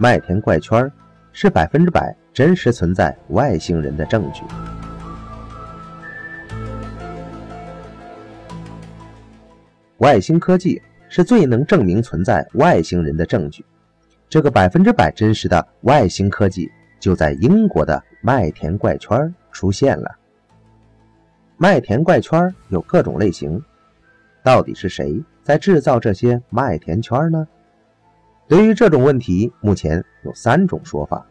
麦田怪圈是百分之百真实存在外星人的证据。外星科技是最能证明存在外星人的证据。这个百分之百真实的外星科技就在英国的麦田怪圈出现了。麦田怪圈有各种类型，到底是谁在制造这些麦田圈呢？对于这种问题，目前有三种说法：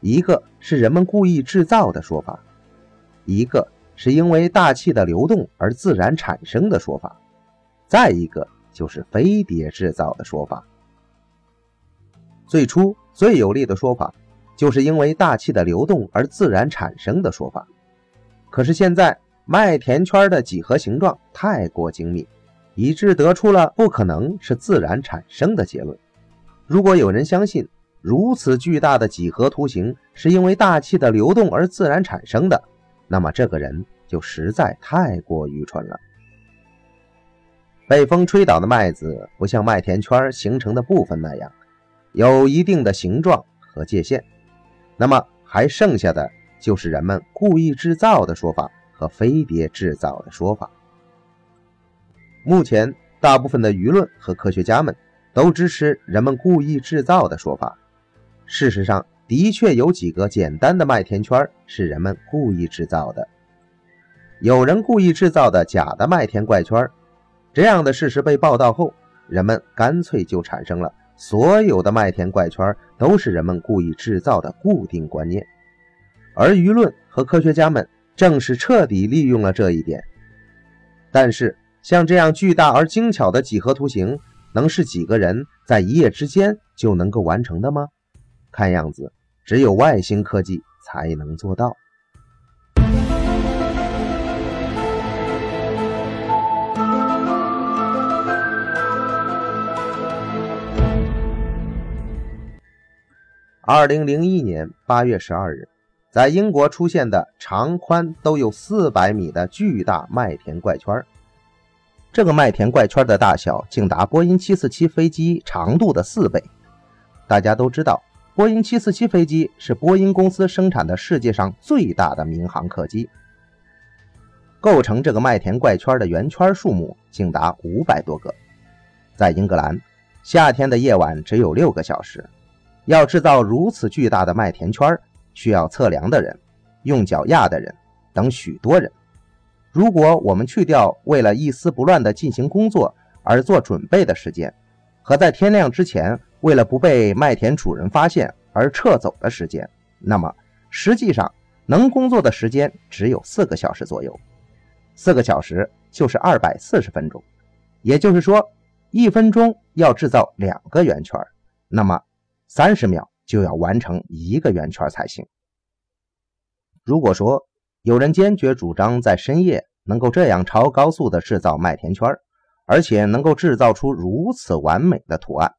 一个是人们故意制造的说法；一个是因为大气的流动而自然产生的说法；再一个就是飞碟制造的说法。最初最有力的说法，就是因为大气的流动而自然产生的说法。可是现在麦田圈的几何形状太过精密。以致得出了不可能是自然产生的结论。如果有人相信如此巨大的几何图形是因为大气的流动而自然产生的，那么这个人就实在太过愚蠢了。被风吹倒的麦子不像麦田圈形成的部分那样有一定的形状和界限，那么还剩下的就是人们故意制造的说法和飞碟制造的说法。目前，大部分的舆论和科学家们都支持人们故意制造的说法。事实上，的确有几个简单的麦田圈是人们故意制造的。有人故意制造的假的麦田怪圈，这样的事实被报道后，人们干脆就产生了所有的麦田怪圈都是人们故意制造的固定观念。而舆论和科学家们正是彻底利用了这一点。但是，像这样巨大而精巧的几何图形，能是几个人在一夜之间就能够完成的吗？看样子，只有外星科技才能做到。二零零一年八月十二日，在英国出现的长宽都有四百米的巨大麦田怪圈。这个麦田怪圈的大小竟达波音747飞机长度的四倍。大家都知道，波音747飞机是波音公司生产的世界上最大的民航客机。构成这个麦田怪圈的圆圈数目竟达五百多个。在英格兰，夏天的夜晚只有六个小时。要制造如此巨大的麦田圈，需要测量的人、用脚压的人等许多人。如果我们去掉为了一丝不乱地进行工作而做准备的时间，和在天亮之前为了不被麦田主人发现而撤走的时间，那么实际上能工作的时间只有四个小时左右。四个小时就是二百四十分钟，也就是说，一分钟要制造两个圆圈，那么三十秒就要完成一个圆圈才行。如果说，有人坚决主张在深夜能够这样超高速的制造麦田圈，而且能够制造出如此完美的图案，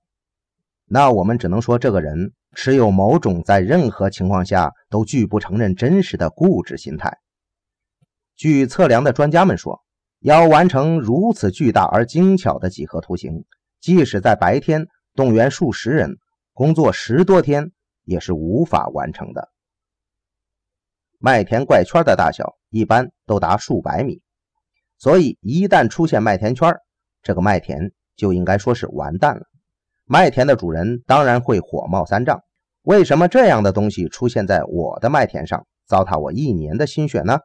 那我们只能说这个人持有某种在任何情况下都拒不承认真实的固执心态。据测量的专家们说，要完成如此巨大而精巧的几何图形，即使在白天动员数十人工作十多天，也是无法完成的。麦田怪圈的大小一般都达数百米，所以一旦出现麦田圈，这个麦田就应该说是完蛋了。麦田的主人当然会火冒三丈：为什么这样的东西出现在我的麦田上，糟蹋我一年的心血呢？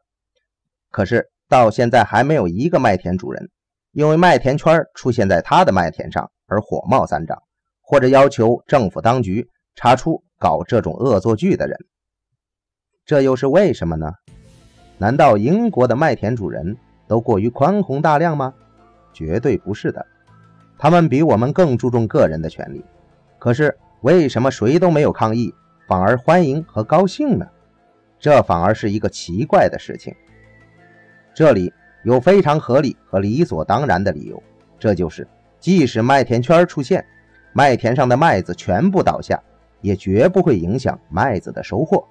可是到现在还没有一个麦田主人因为麦田圈出现在他的麦田上而火冒三丈，或者要求政府当局查出搞这种恶作剧的人。这又是为什么呢？难道英国的麦田主人都过于宽宏大量吗？绝对不是的，他们比我们更注重个人的权利。可是为什么谁都没有抗议，反而欢迎和高兴呢？这反而是一个奇怪的事情。这里有非常合理和理所当然的理由，这就是即使麦田圈出现，麦田上的麦子全部倒下，也绝不会影响麦子的收获。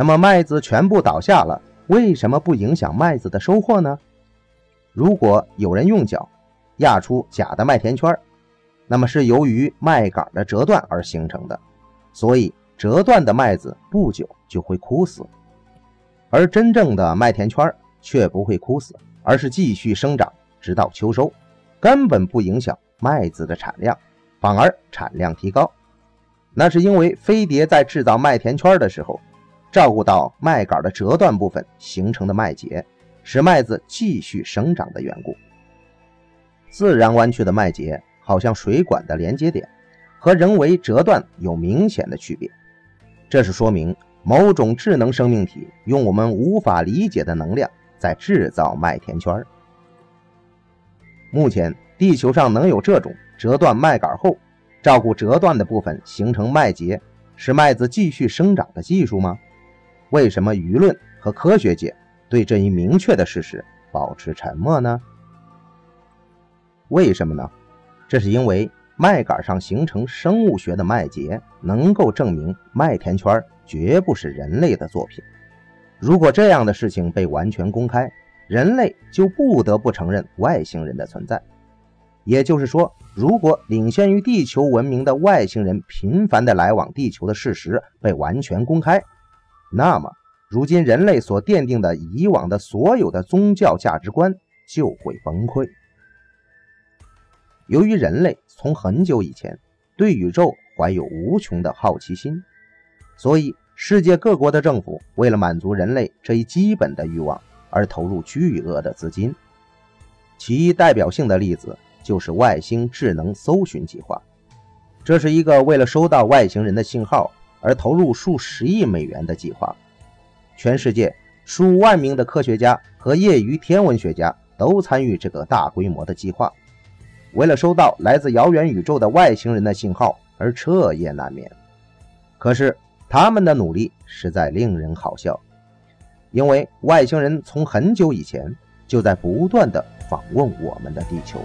那么麦子全部倒下了，为什么不影响麦子的收获呢？如果有人用脚压出假的麦田圈，那么是由于麦秆的折断而形成的，所以折断的麦子不久就会枯死，而真正的麦田圈却不会枯死，而是继续生长直到秋收，根本不影响麦子的产量，反而产量提高。那是因为飞碟在制造麦田圈的时候，照顾到麦秆的折断部分形成的麦秸，使麦子继续生长的缘故。自然弯曲的麦秸好像水管的连接点，和人为折断有明显的区别。这是说明某种智能生命体用我们无法理解的能量在制造麦田圈。目前地球上能有这种折断麦秆后。照顾折断的部分形成麦秸，使麦子继续生长的技术吗？为什么舆论和科学界对这一明确的事实保持沉默呢？为什么呢？这是因为麦秆上形成生物学的麦秸，能够证明麦田圈绝不是人类的作品。如果这样的事情被完全公开，人类就不得不承认外星人的存在。也就是说，如果领先于地球文明的外星人频繁的来往地球的事实被完全公开，那么如今人类所奠定的以往的所有的宗教价值观就会崩溃。由于人类从很久以前对宇宙怀有无穷的好奇心，所以世界各国的政府为了满足人类这一基本的欲望而投入巨额的资金。其代表性的例子。就是外星智能搜寻计划，这是一个为了收到外星人的信号而投入数十亿美元的计划。全世界数万名的科学家和业余天文学家都参与这个大规模的计划，为了收到来自遥远宇宙的外星人的信号而彻夜难眠。可是他们的努力实在令人好笑，因为外星人从很久以前就在不断的访问我们的地球。